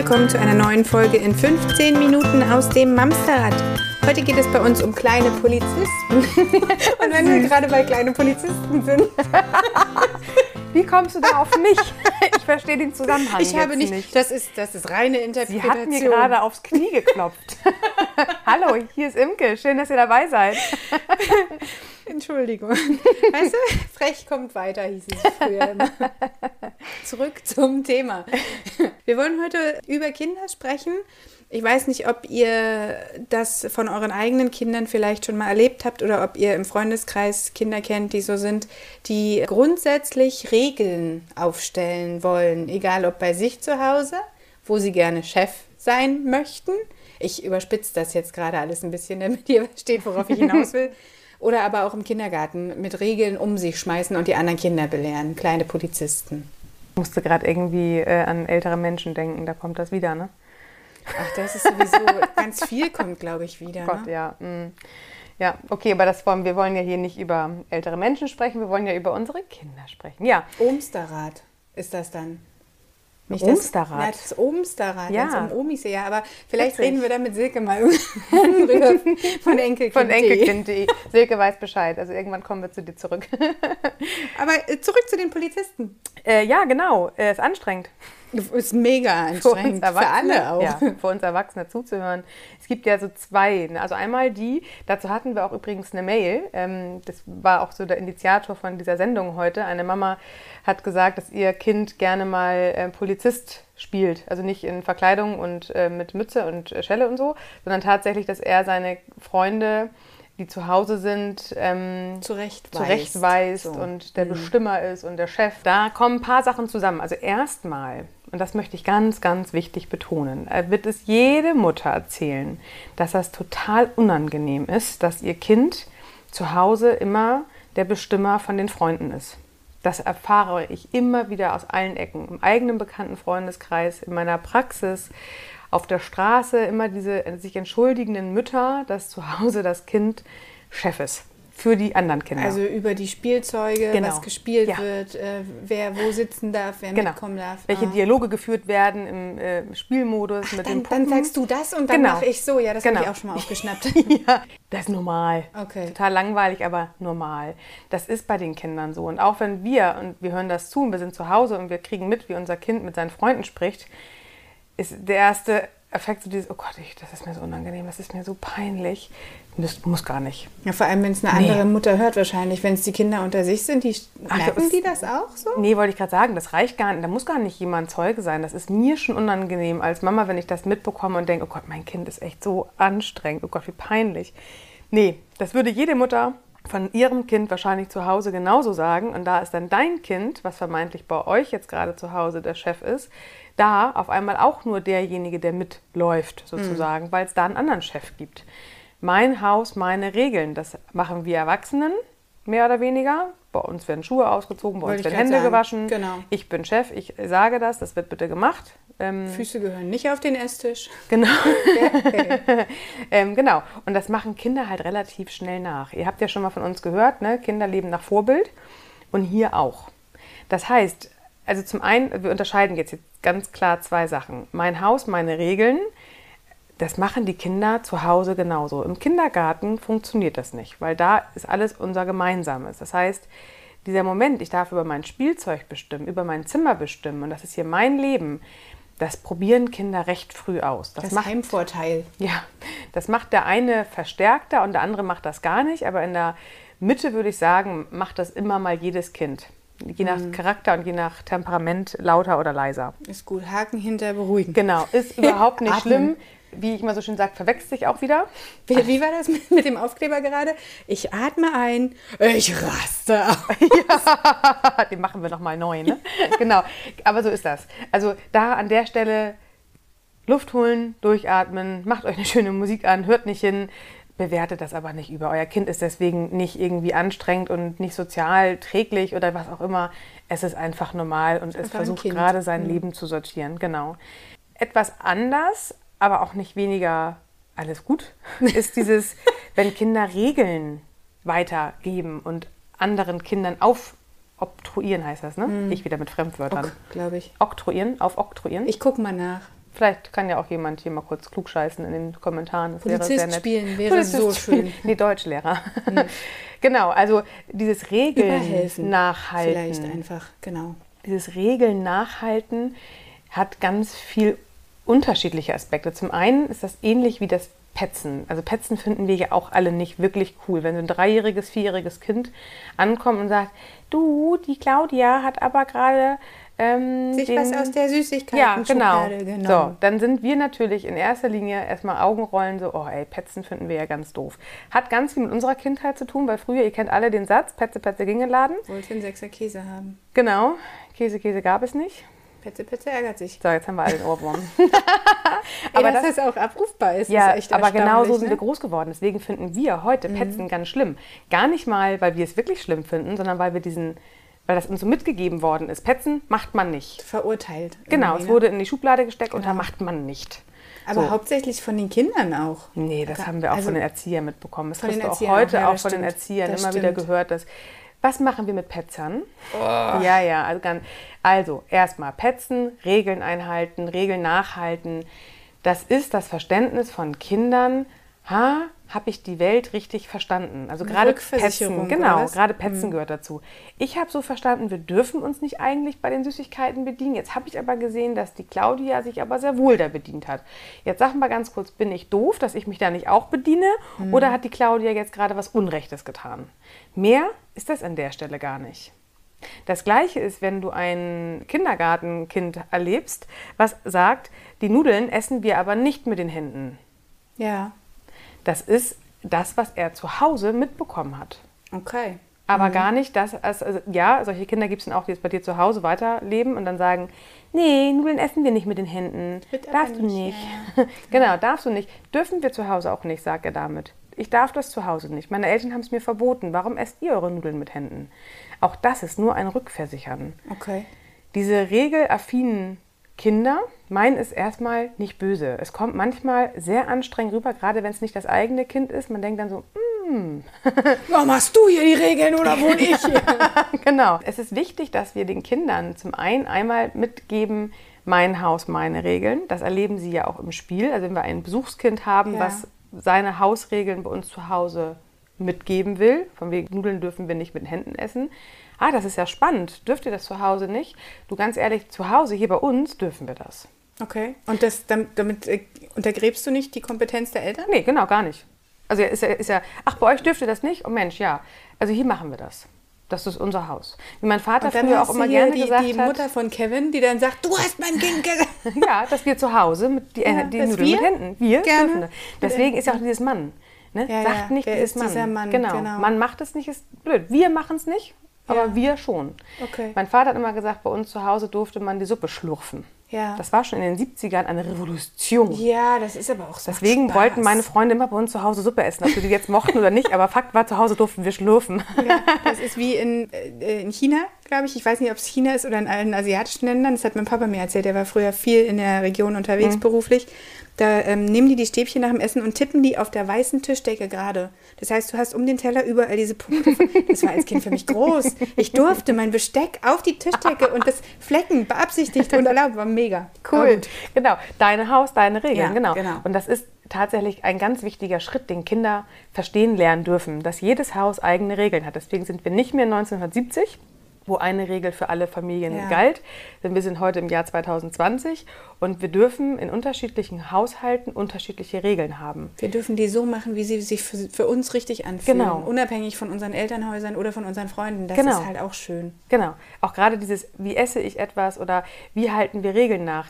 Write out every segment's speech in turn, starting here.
Willkommen zu einer neuen Folge in 15 Minuten aus dem Mamsterrad. Heute geht es bei uns um kleine Polizisten. und wenn wir gerade bei kleinen Polizisten sind. Wie kommst du da auf mich? Ich verstehe den Zusammenhang. Ich habe nicht, nicht. Das, ist, das ist reine Sie Interpretation. hat mir gerade aufs Knie geklopft. Hallo, hier ist Imke. Schön, dass ihr dabei seid. Entschuldigung. Weißt du, frech kommt weiter, hieß es früher immer. Zurück zum Thema. Wir wollen heute über Kinder sprechen. Ich weiß nicht, ob ihr das von euren eigenen Kindern vielleicht schon mal erlebt habt oder ob ihr im Freundeskreis Kinder kennt, die so sind, die grundsätzlich Regeln aufstellen wollen, egal ob bei sich zu Hause, wo sie gerne Chef sein möchten. Ich überspitze das jetzt gerade alles ein bisschen, damit ihr versteht, worauf ich hinaus will. Oder aber auch im Kindergarten mit Regeln um sich schmeißen und die anderen Kinder belehren, kleine Polizisten. Ich musste gerade irgendwie äh, an ältere Menschen denken, da kommt das wieder, ne? Ach, das ist sowieso ganz viel kommt, glaube ich, wieder. Gott, ne? ja. mm. Ja, okay, aber das wollen, wir wollen ja hier nicht über ältere Menschen sprechen, wir wollen ja über unsere Kinder sprechen. Ja, Omsterrad ist das dann. Nicht? Das, ja, das ist Omsterrad, Ja. wenn es um Omis. Ja, aber vielleicht Witzig. reden wir da mit Silke mal irgendwann drüber von Enkelkind. von Enkelkind.de. Silke weiß Bescheid, also irgendwann kommen wir zu dir zurück. Aber äh, zurück zu den Polizisten. äh, ja, genau, äh, ist anstrengend. Ist mega anstrengend. Für, alle auch. Ja, für uns Erwachsene zuzuhören. Es gibt ja so zwei. ne? Also einmal die, dazu hatten wir auch übrigens eine Mail. Ähm, das war auch so der Initiator von dieser Sendung heute. Eine Mama hat gesagt, dass ihr Kind gerne mal äh, Polizist spielt. Also nicht in Verkleidung und äh, mit Mütze und äh, Schelle und so, sondern tatsächlich, dass er seine Freunde, die zu Hause sind, ähm, Zurechtweist. zurechtweist So. und der Bestimmer ist und der Chef. Da kommen ein paar Sachen zusammen. Also erstmal, und das möchte ich ganz, ganz wichtig betonen, wird es jede Mutter erzählen, dass das total unangenehm ist, dass ihr Kind zu Hause immer der Bestimmer von den Freunden ist. Das erfahre ich immer wieder aus allen Ecken, im eigenen bekannten Freundeskreis, in meiner Praxis, auf der Straße, immer diese sich entschuldigenden Mütter, dass zu Hause das Kind Chef ist für die anderen Kinder. Also über die Spielzeuge, Genau. was gespielt Ja. wird, äh, wer wo sitzen darf, wer Genau. mitkommen darf. Welche Ah. Dialoge geführt werden im äh, Spielmodus mit den Dann, dann Puppen. sagst du das und dann Genau. mache ich so. Ja, das Genau. habe ich auch schon mal aufgeschnappt. ja, das ist normal. Okay. Total langweilig, aber normal. Das ist bei den Kindern so. Und auch wenn wir, und wir hören das zu und wir sind zu Hause und wir kriegen mit, wie unser Kind mit seinen Freunden spricht, ist der erste Effekt so dieses, oh Gott, ich, das ist mir so unangenehm, das ist mir so peinlich. Das muss gar nicht. Ja, vor allem, wenn es eine Nee. andere Mutter hört, wahrscheinlich. Wenn es die Kinder unter sich sind, die Ach, merken das- die das auch so? Nee, wollte ich gerade sagen, das reicht gar nicht. Da muss gar nicht jemand Zeuge sein. Das ist mir schon unangenehm als Mama, wenn ich das mitbekomme und denke, oh Gott, mein Kind ist echt so anstrengend. Oh Gott, wie peinlich. Nee, das würde jede Mutter von ihrem Kind wahrscheinlich zu Hause genauso sagen. Und da ist dann dein Kind, was vermeintlich bei euch jetzt gerade zu Hause der Chef ist, da auf einmal auch nur derjenige, der mitläuft, sozusagen, weil es da einen anderen Chef gibt. Mein Haus, meine Regeln, das machen wir Erwachsenen, mehr oder weniger. Bei uns werden Schuhe ausgezogen, bei Wollte uns werden Hände sagen. gewaschen. Genau. Ich bin Chef, ich sage das, das wird bitte gemacht. Ähm, Füße gehören nicht auf den Esstisch. genau. ähm, genau. Und das machen Kinder halt relativ schnell nach. Ihr habt ja schon mal von uns gehört, ne? Kinder leben nach Vorbild und hier auch. Das heißt, also zum einen, wir unterscheiden jetzt ganz klar zwei Sachen. Mein Haus, meine Regeln, das machen die Kinder zu Hause genauso. Im Kindergarten funktioniert das nicht, weil da ist alles unser Gemeinsames. Das heißt, dieser Moment, ich darf über mein Spielzeug bestimmen, über mein Zimmer bestimmen und das ist hier mein Leben, das probieren Kinder recht früh aus. Das, Das macht Heimvorteil. ja, das macht der eine verstärkter und der andere macht das gar nicht. Aber in der Mitte würde ich sagen, macht das immer mal jedes Kind. Je nach Charakter und je nach Temperament lauter oder leiser. Ist gut. Haken hinter beruhigen. Genau, ist überhaupt nicht schlimm. Wie ich immer so schön sage, verwechselt sich auch wieder. Wie, wie war das mit, dem Aufkleber gerade? Ich atme ein, ich raste aus. Den machen wir nochmal neu, ne? genau, aber so ist das. Also da an der Stelle Luft holen, durchatmen, macht euch eine schöne Musik an, hört nicht hin, bewertet das aber nicht über. Euer Kind ist deswegen nicht irgendwie anstrengend und nicht sozial träglich oder was auch immer. Es ist einfach normal und es versucht gerade sein Leben zu sortieren. Genau. Etwas anders, aber auch nicht weniger alles gut, ist dieses, wenn Kinder Regeln weitergeben und anderen Kindern auf obtruieren heißt das, ne? Ich wieder mit Fremdwörtern. Ok, glaube ich. Oktroyieren, auf oktroyieren. Ich gucke mal nach. Vielleicht kann ja auch jemand hier mal kurz klugscheißen in den Kommentaren. Das wäre Polizist sehr nett. spielen wäre so schön. Nee, Deutschlehrer. genau, also dieses Regeln Überhelfen. nachhalten. Vielleicht einfach, genau. Dieses Regeln nachhalten hat ganz viel unterschiedliche Aspekte. Zum einen ist das ähnlich wie das Petzen. Also Petzen finden wir ja auch alle nicht wirklich cool. Wenn so ein dreijähriges, vierjähriges Kind ankommt und sagt, du, die Claudia hat aber gerade ähm, Sich den, was aus der Süßigkeit ja, genau. genommen. So, dann sind wir natürlich in erster Linie erstmal Augenrollen, so, oh ey, Petzen finden wir ja ganz doof. Hat ganz viel mit unserer Kindheit zu tun, weil früher, ihr kennt alle den Satz, Petze, Petze, ging in den Laden. Wollte einen Sechser Käse haben. Genau, Käse, Käse gab es nicht. Petze, Petze ärgert sich. So, jetzt haben wir alle den Ohrwurm. Aber dass das- das, auch abrufbar ist, Ja, ist echt aber genau so erstaunlich, sind wir ne? groß geworden. Deswegen finden wir heute Petzen ganz schlimm. Gar nicht mal, weil wir es wirklich schlimm finden, sondern weil wir diesen, weil das uns so mitgegeben worden ist. Petzen macht man nicht. Verurteilt. Genau, es ne? wurde in die Schublade gesteckt und da Genau. macht man nicht. Aber so. hauptsächlich von den Kindern auch. Nee, das Ga- haben wir auch also- von den Erziehern mitbekommen. Das den du auch heute auch, ja, auch von den. Erziehern Das immer wieder stimmt. gehört, dass was machen wir mit Petzern? Oh. Ja, ja, also, ganz, also erstmal Petzen, Regeln einhalten, Regeln nachhalten. Das ist das Verständnis von Kindern. Ha, habe ich die Welt richtig verstanden? Also Eine gerade Petzen, genau, gerade Petzen gehört dazu. Ich habe so verstanden, wir dürfen uns nicht eigentlich bei den Süßigkeiten bedienen. Jetzt habe ich aber gesehen, dass die Claudia sich aber sehr wohl da bedient hat. Jetzt sag mal ganz kurz, bin ich doof, dass ich mich da nicht auch bediene? Oder hat die Claudia jetzt gerade was Unrechtes getan? Mehr ist das an der Stelle gar nicht. Das gleiche ist, wenn du ein Kindergartenkind erlebst, was sagt, die Nudeln essen wir aber nicht mit den Händen. Ja, Das ist das, was er zu Hause mitbekommen hat. okay. Aber gar nicht das, also, ja, solche Kinder gibt es dann auch, die jetzt bei dir zu Hause weiterleben und dann sagen, nee, Nudeln essen wir nicht mit den Händen. Aber darfst du nicht, nicht. genau, darfst du nicht. Dürfen wir zu Hause auch nicht, sagt er damit. Ich darf das zu Hause nicht. Meine Eltern haben es mir verboten. Warum esst ihr eure Nudeln mit Händen? Auch das ist nur ein Rückversichern. Okay. Diese regelaffinen Kinder meinen es erstmal nicht böse. Es kommt manchmal sehr anstrengend rüber, gerade wenn es nicht das eigene Kind ist. Man denkt dann so, "Mm, Warum hast du hier die Regeln oder wohne ich hier? genau. Es ist wichtig, dass wir den Kindern zum einen einmal mitgeben, mein Haus, meine Regeln. Das erleben sie ja auch im Spiel. Also wenn wir ein Besuchskind haben, Ja. was seine Hausregeln bei uns zu Hause mitgeben will, von wegen Nudeln dürfen wir nicht mit den Händen essen. Ah, das ist ja spannend. Dürft ihr das zu Hause nicht? Du ganz ehrlich, zu Hause hier bei uns dürfen wir das. Okay. Und das, damit, damit äh, untergräbst du nicht die Kompetenz der Eltern? Nee, genau, gar nicht. Also ist ja, ist ja, ach, bei euch dürft ihr das nicht? Oh Mensch, ja. Also hier machen wir das. Das ist unser Haus. Wie mein Vater Und dann früher auch immer gerne die, gesagt die hat. Mutter von Kevin, die dann sagt, du hast mein Kind gesagt. Ja, dass wir zu Hause mit die, Ja, die Nudeln wir mit Händen. Wir gerne dürfen. das. Deswegen ist ja auch dieses Mann. Ne? Ja, Sagt ja, nicht wer dieses ist Mann. Mann? Genau. Genau. Man macht es nicht, ist blöd. Wir machen es nicht, aber Ja. wir schon. Okay. Mein Vater hat immer gesagt, bei uns zu Hause durfte man die Suppe schlurfen. Ja. Das war schon in den 70ern eine Revolution. Ja, das ist aber auch so. Deswegen Spaß. wollten meine Freunde immer bei uns zu Hause Suppe essen, ob sie die jetzt mochten oder nicht. Aber Fakt war, zu Hause durften wir schlürfen. Ja, das ist wie in, äh, in China, glaube ich. Ich weiß nicht, ob es China ist oder in allen asiatischen Ländern. Das hat mein Papa mir erzählt. Der war früher viel in der Region unterwegs Mhm. beruflich. Da ähm, nehmen die die Stäbchen nach dem Essen und tippen die auf der weißen Tischdecke gerade. Das heißt, du hast um den Teller überall diese Punkte. Das war als Kind für mich groß. Ich durfte mein Besteck auf die Tischdecke und das Flecken beabsichtigt und erlaubt. War mega. Cool. gut. Genau. Deine Haus, deine Regeln. Ja, genau. genau. Und das ist tatsächlich ein ganz wichtiger Schritt, den Kinder verstehen lernen dürfen, dass jedes Haus eigene Regeln hat. Deswegen sind wir nicht mehr 1970, wo eine Regel für alle Familien Ja. galt, denn wir sind heute im Jahr 2020 und wir dürfen in unterschiedlichen Haushalten unterschiedliche Regeln haben. Wir dürfen die so machen, wie sie sich für, für uns richtig anfühlen. Genau. Unabhängig von unseren Elternhäusern oder von unseren Freunden. Das Genau. ist halt auch schön. Genau. Auch gerade dieses, wie esse ich etwas oder wie halten wir Regeln nach.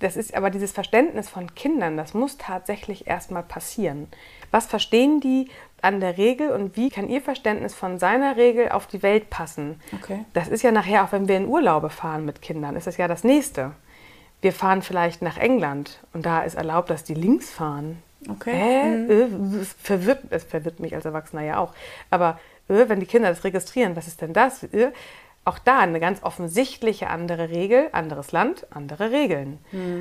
Das ist aber dieses Verständnis von Kindern, das muss tatsächlich erstmal passieren. Was verstehen die an der Regel und wie kann ihr Verständnis von seiner Regel auf die Welt passen? Okay. Das ist ja nachher, auch wenn wir in Urlaube fahren mit Kindern, ist das ja das Nächste. Wir fahren vielleicht nach England und da ist erlaubt, dass die links fahren. Okay. Äh, äh, es verwirrt, es verwirrt mich als Erwachsener ja auch. Aber äh, wenn die Kinder das registrieren, was ist denn das? Äh, auch da eine ganz offensichtliche andere Regel, anderes Land, andere Regeln.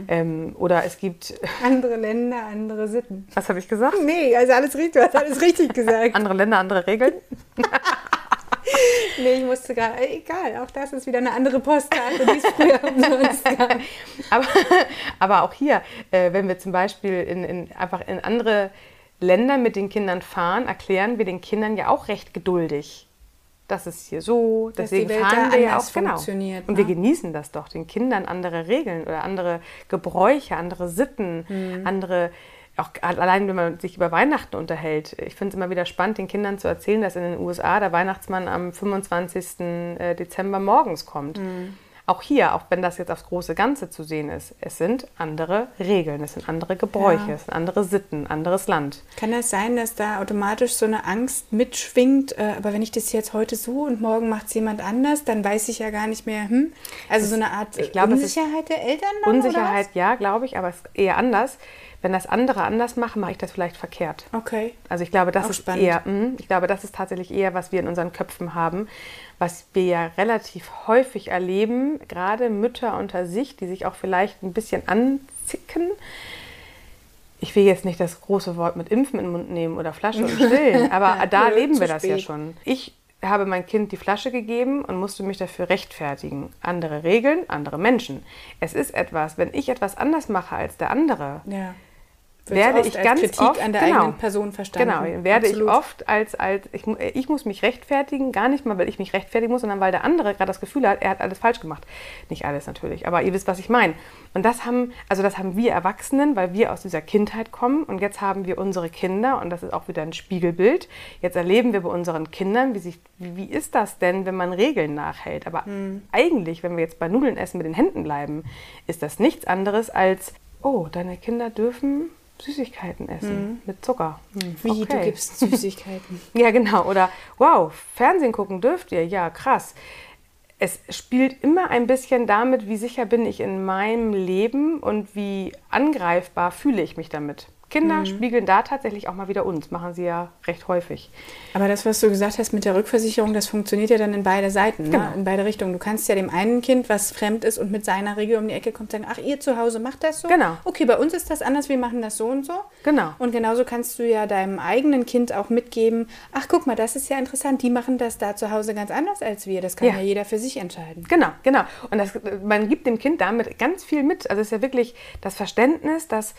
Ähm, oder es gibt, Andere Länder, andere Sitten. was habe ich gesagt? Nee, also alles richtig, du hast alles richtig gesagt. Andere Länder, andere Regeln. nee, ich musste gerade, egal, auch das ist wieder eine andere Postkarte, die es früher umsonst gab. aber, aber auch hier, äh, wenn wir zum Beispiel in, in, einfach in andere Länder mit den Kindern fahren, erklären wir den Kindern ja auch recht geduldig. Das ist hier so, Dass deswegen die Welt fahren wir ja auch genau. funktioniert, Und wir ne? genießen das doch, den Kindern andere Regeln oder andere Gebräuche, andere Sitten, Mhm. andere auch allein, wenn man sich über Weihnachten unterhält. Ich finde es immer wieder spannend, den Kindern zu erzählen, dass in den USA der Weihnachtsmann am 25. äh, Dezember morgens kommt. Mhm. Auch hier, auch wenn das jetzt aufs große Ganze zu sehen ist, es sind andere Regeln, es sind andere Gebräuche, Ja. es sind andere Sitten, anderes Land. Kann das sein, dass da automatisch so eine Angst mitschwingt? Äh, aber wenn ich das jetzt heute so und morgen macht es jemand anders, dann weiß ich ja gar nicht mehr. Hm? Also so eine Art es ist Unsicherheit der Eltern dann, Unsicherheit, ja, glaube ich, aber es ist eher anders. Wenn das andere anders machen, mache ich das vielleicht verkehrt. Okay. Also ich glaube, das Auch ist spannend. eher, mh, ich glaube, das ist tatsächlich eher, was wir in unseren Köpfen haben, was wir ja relativ häufig erleben, gerade Mütter unter sich, die sich auch vielleicht ein bisschen anzicken. Ich will jetzt nicht das große Wort mit Impfen in den Mund nehmen oder Flasche und stillen, aber da zu wir das ja spät. schon. Ich habe mein Kind die Flasche gegeben und musste mich dafür rechtfertigen. Andere Regeln, andere Menschen. Es ist etwas, wenn ich etwas anders mache als der andere, Ja. Werde ich ganz Kritik oft an der genau, eigenen Person verstanden. Genau, werde Absolut. ich oft als, als ich, ich muss mich rechtfertigen, gar nicht mal, weil ich mich rechtfertigen muss, sondern weil der andere gerade das Gefühl hat, er hat alles falsch gemacht. Nicht alles natürlich, aber ihr wisst, was ich meine. Und das haben, also das haben wir Erwachsenen, weil wir aus dieser Kindheit kommen und jetzt haben wir unsere Kinder und das ist auch wieder ein Spiegelbild. Jetzt erleben wir bei unseren Kindern, wie, sich, wie, ist das denn, wenn man Regeln nachhält? Aber Hm. eigentlich, wenn wir jetzt bei Nudeln essen mit den Händen bleiben, ist das nichts anderes als, oh, deine Kinder dürfen Süßigkeiten essen mit Zucker. Hm, Hm. Wie, du okay. gibst Süßigkeiten. Ja, genau. Oder wow, Fernsehen gucken dürft ihr. Ja, krass. Es spielt immer ein bisschen damit, wie sicher bin ich in meinem Leben und wie angreifbar fühle ich mich damit. Kinder spiegeln da tatsächlich auch mal wieder uns, machen sie ja recht häufig. Aber das, was du gesagt hast mit der Rückversicherung, das funktioniert ja dann in beide Seiten, ne? Genau. in beide Richtungen. Du kannst ja dem einen Kind, was fremd ist und mit seiner Regel um die Ecke kommt, sagen, ach, ihr zu Hause macht das so? Genau. Okay, bei uns ist das anders, wir machen das so und so. Genau. Und genauso kannst du ja deinem eigenen Kind auch mitgeben, ach, guck mal, das ist ja interessant, die machen das da zu Hause ganz anders als wir. Das kann Ja. ja, jeder für sich entscheiden. Genau, genau. Und das, man gibt dem Kind damit ganz viel mit. Also es ist ja wirklich das Verständnis, dass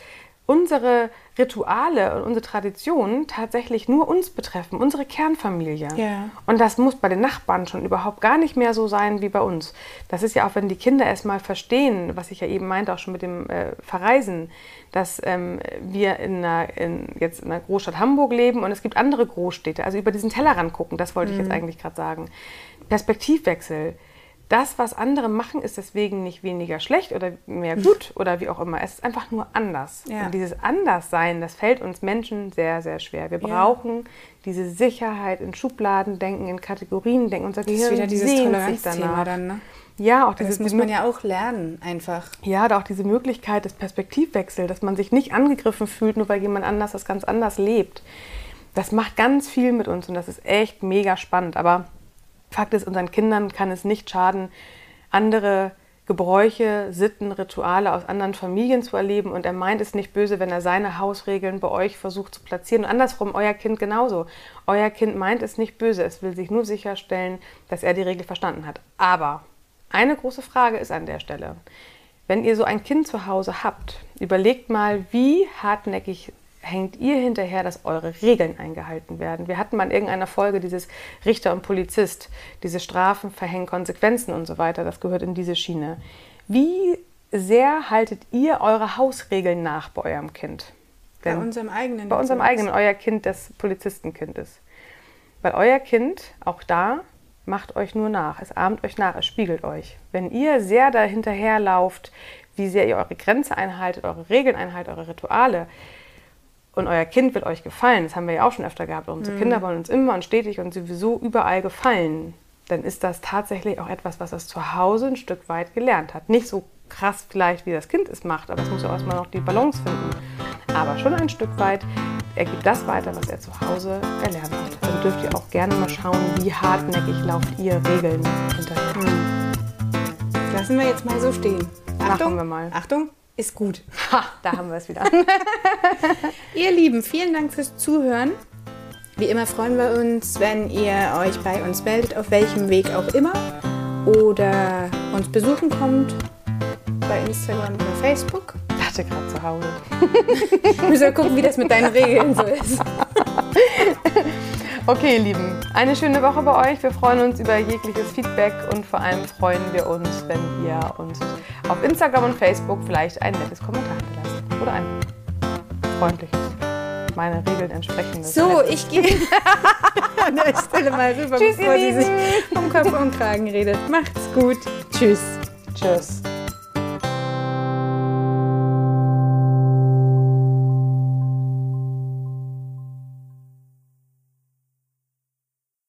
unsere Rituale und unsere Traditionen tatsächlich nur uns betreffen, unsere Kernfamilie. Ja. Und das muss bei den Nachbarn schon überhaupt gar nicht mehr so sein wie bei uns. Das ist ja auch, wenn die Kinder erstmal verstehen, was ich ja eben meinte, auch schon mit dem äh, Verreisen, dass ähm, wir in einer, in, jetzt in einer Großstadt Hamburg leben und es gibt andere Großstädte. Also über diesen Tellerrand gucken, das wollte ich jetzt eigentlich gerade sagen. Perspektivwechsel. Das, was andere machen, ist deswegen nicht weniger schlecht oder mehr gut oder wie auch immer. Es ist einfach nur anders. Ja. Und dieses Anderssein, das fällt uns Menschen sehr, sehr schwer. Wir Ja. brauchen diese Sicherheit in Schubladen denken, in Kategorien denken. Unser Das Gehirn ist wieder dieses Toleranzthema dann, ne? Ja, auch Das dieses, muss man ja auch lernen, einfach. ja, da auch diese Möglichkeit des Perspektivwechsels, dass man sich nicht angegriffen fühlt, nur weil jemand anders das ganz anders lebt. Das macht ganz viel mit uns und das ist echt mega spannend. Aber Fakt ist, unseren Kindern kann es nicht schaden, andere Gebräuche, Sitten, Rituale aus anderen Familien zu erleben. Und er meint es nicht böse, wenn er seine Hausregeln bei euch versucht zu platzieren. Und andersrum, euer Kind genauso. Euer Kind meint es nicht böse. Es will sich nur sicherstellen, dass er die Regel verstanden hat. Aber eine große Frage ist an der Stelle. Wenn ihr so ein Kind zu Hause habt, überlegt mal, wie hartnäckig hängt ihr hinterher, dass eure Regeln eingehalten werden. Wir hatten mal in irgendeiner Folge dieses Richter und Polizist, diese Strafen verhängen Konsequenzen und so weiter, das gehört in diese Schiene. Wie sehr haltet ihr eure Hausregeln nach bei eurem Kind? Bei Denn- unserem eigenen. bei unserem eigenen, euer Kind das Polizistenkind ist. Weil euer Kind, auch da, macht euch nur nach. Es ahmt euch nach, es spiegelt euch. Wenn ihr sehr da hinterherlauft, wie sehr ihr eure Grenze einhaltet, eure Regeln einhaltet, eure Rituale, und euer Kind wird euch gefallen, das haben wir ja auch schon öfter gehabt, unsere Kinder wollen uns immer und stetig und sowieso überall gefallen, dann ist das tatsächlich auch etwas, was es zu Hause ein Stück weit gelernt hat. Nicht so krass vielleicht, wie das Kind es macht, aber es muss ja erstmal noch die Balance finden. Aber schon ein Stück weit, er gibt das weiter, was er zu Hause erlernt hat. Dann dürft ihr auch gerne mal schauen, wie hartnäckig lauft ihr Regeln hinterher. Lassen wir jetzt mal so stehen. Machen wir mal. Achtung, ist gut. Ha, da haben wir es wieder. Ihr Lieben, vielen Dank fürs Zuhören. Wie immer freuen wir uns, wenn ihr euch bei uns meldet, auf welchem Weg auch immer. Oder uns besuchen kommt bei Instagram oder Facebook. Ich dachte gerade zu Hause. Müssen wir gucken, wie das mit deinen Regeln so ist. Okay, ihr Lieben, eine schöne Woche bei euch. Wir freuen uns über jegliches Feedback und vor allem freuen wir uns, wenn ihr uns auf Instagram und Facebook vielleicht ein nettes Kommentar hinterlasst. Oder ein freundliches, meine Regeln entsprechendes. So, ich gehe an der Stelle mal rüber, Tschüss, bevor sie sich um Kopf und Kragen redet. Macht's gut. Tschüss. Tschüss.